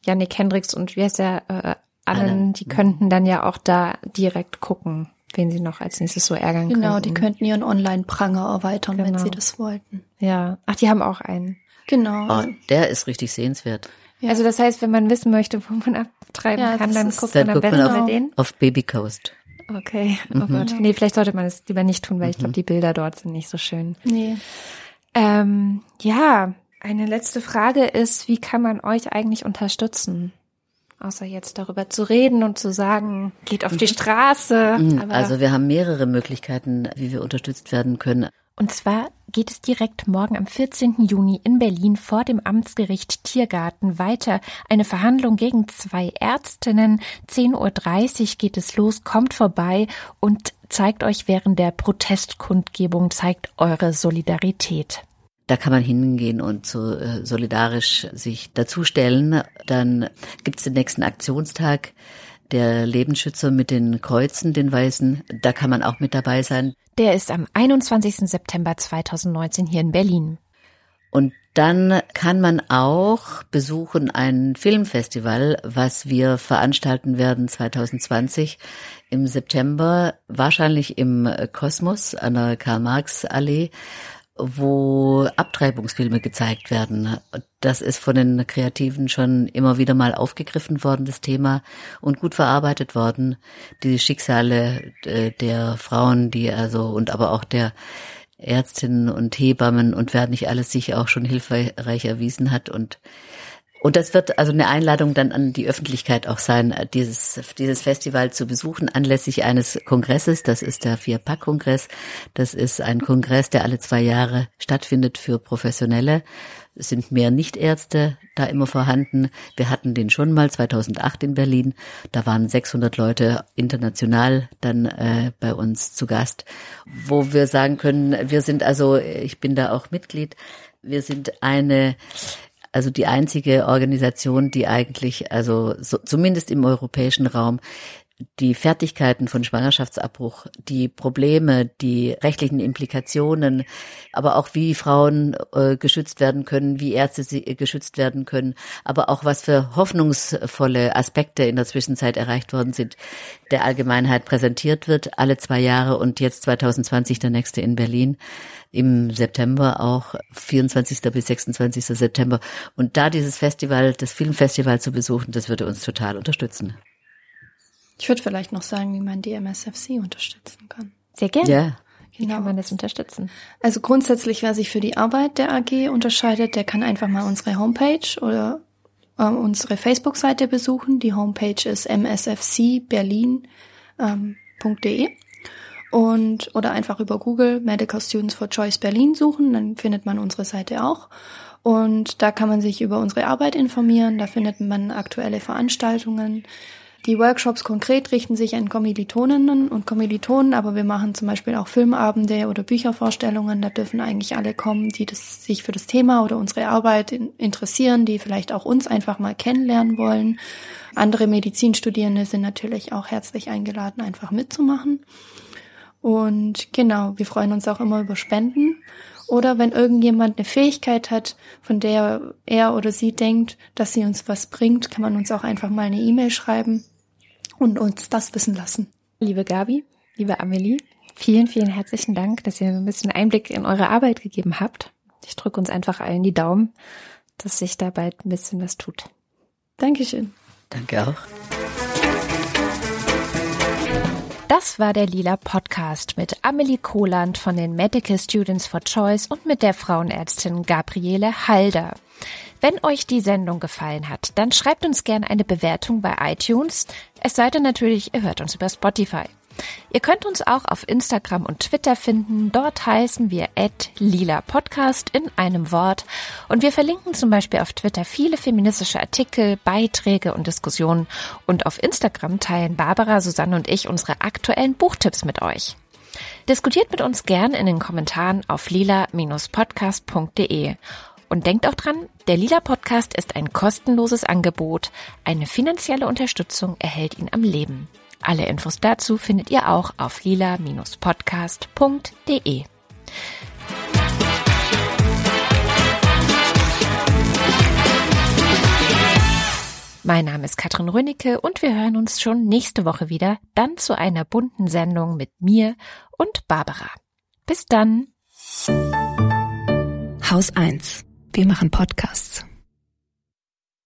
Yannick Hendricks und wie heißt der, äh, Allen, Allen. die könnten dann ja auch da direkt gucken. Wen sie noch als nächstes so ärgern Genau, könnten. die könnten ihren Online-Pranger erweitern, wenn Genau. sie das wollten. Ja. Ach, die haben auch einen. Genau. Oh, der ist richtig sehenswert. Ja. Also das heißt, wenn man wissen möchte, wo man abtreiben Ja, kann, dann guckt Dann man am besten auf, bei denen. auf Baby Coast. Okay, oh Gott. Nee, vielleicht sollte man es lieber nicht tun, weil ich glaube, die Bilder dort sind nicht so schön. nee. Ähm, ja, eine letzte Frage ist, wie kann man euch eigentlich unterstützen? Außer jetzt darüber zu reden und zu sagen, geht auf die Straße. Mhm, Also wir haben mehrere Möglichkeiten, wie wir unterstützt werden können. und zwar geht es direkt morgen am 14. Juni in Berlin vor dem Amtsgericht Tiergarten weiter. Eine Verhandlung gegen zwei Ärztinnen. 10.30 Uhr geht es los. Kommt vorbei und zeigt euch während der Protestkundgebung, zeigt eure Solidarität. Da kann man hingehen und so äh, solidarisch sich dazustellen. Dann gibt's den nächsten Aktionstag der Lebensschützer mit den Kreuzen, den Weißen. Da kann man auch mit dabei sein. Der ist am 21. September 2019 hier in Berlin. Und dann kann man auch besuchen ein Filmfestival, was wir veranstalten werden 2020 im September, wahrscheinlich im Kosmos an der Karl-Marx-Allee, wo Abtreibungsfilme gezeigt werden. Das ist von den Kreativen schon immer wieder mal aufgegriffen worden, das Thema, und gut verarbeitet worden. Die Schicksale äh, der Frauen, die also, und aber auch der Ärztinnen und Hebammen und wer nicht alles sich auch schon hilfreich erwiesen hat und und das wird also eine Einladung dann an die Öffentlichkeit auch sein, dieses, dieses Festival zu besuchen, anlässlich eines Kongresses. Das ist der Vier-Pack-Kongress. Das ist ein Kongress, der alle zwei Jahre stattfindet für Professionelle. Es sind mehr Nichtärzte da immer vorhanden. Wir hatten den schon mal 2008 in Berlin. Da waren 600 Leute international dann äh, bei uns zu Gast, wo wir sagen können, wir sind also, ich bin da auch Mitglied, wir sind eine also die einzige Organisation, die eigentlich, also so, zumindest im europäischen Raum, die Fertigkeiten von Schwangerschaftsabbruch, die Probleme, die rechtlichen Implikationen, aber auch wie Frauen äh, geschützt werden können, wie Ärzte sie, äh, geschützt werden können, aber auch was für hoffnungsvolle Aspekte in der Zwischenzeit erreicht worden sind, der Allgemeinheit präsentiert wird, alle zwei Jahre und jetzt 2020 der nächste in Berlin im September auch 24. bis 26. September und da dieses Festival, das Filmfestival zu besuchen, das würde uns total unterstützen. Ich würde vielleicht noch sagen, wie man die MSFC unterstützen kann. Sehr gerne. Ja. Wie Genau. kann man das unterstützen? Also grundsätzlich, wer sich für die Arbeit der AG unterscheidet, der kann einfach mal unsere Homepage oder äh, unsere Facebook-Seite besuchen. Die Homepage ist msfcberlin.de ähm, und oder einfach über Google Medical Students for Choice Berlin suchen, dann findet man unsere Seite auch. Und da kann man sich über unsere Arbeit informieren, da findet man aktuelle Veranstaltungen. Die Workshops konkret richten sich an Kommilitoninnen und Kommilitonen, aber wir machen zum Beispiel auch Filmabende oder Büchervorstellungen. Da dürfen eigentlich alle kommen, die das, sich für das Thema oder unsere Arbeit in, interessieren, die vielleicht auch uns einfach mal kennenlernen wollen. Andere Medizinstudierende sind natürlich auch herzlich eingeladen, einfach mitzumachen. Und genau, wir freuen uns auch immer über Spenden. Oder wenn irgendjemand eine Fähigkeit hat, von der er oder sie denkt, dass sie uns was bringt, kann man uns auch einfach mal eine E-Mail schreiben und uns das wissen lassen. Liebe Gabi, liebe Amelie, vielen, vielen herzlichen Dank, dass ihr ein bisschen Einblick in eure Arbeit gegeben habt. Ich drücke uns einfach allen die Daumen, dass sich da bald ein bisschen was tut. Dankeschön. Danke auch. Das war der Lila Podcast mit Amelie Kohland von den Medical Students for Choice und mit der Frauenärztin Gabriele Halder. Wenn euch die Sendung gefallen hat, dann schreibt uns gerne eine Bewertung bei iTunes. Es sei denn natürlich, ihr hört uns über Spotify. Ihr könnt uns auch auf Instagram und Twitter finden. Dort heißen wir lila Podcast in einem Wort. Und wir verlinken zum Beispiel auf Twitter viele feministische Artikel, Beiträge und Diskussionen. Und auf Instagram teilen Barbara, Susanne und ich unsere aktuellen Buchtipps mit euch. Diskutiert mit uns gern in den Kommentaren auf lila-podcast.de. Und denkt auch dran, der Lila Podcast ist ein kostenloses Angebot. Eine finanzielle Unterstützung erhält ihn am Leben. Alle Infos dazu findet ihr auch auf lila-podcast.de. Mein Name ist Katrin Rönicke und wir hören uns schon nächste Woche wieder, dann zu einer bunten Sendung mit mir und Barbara. Bis dann. Haus 1. Wir machen Podcasts.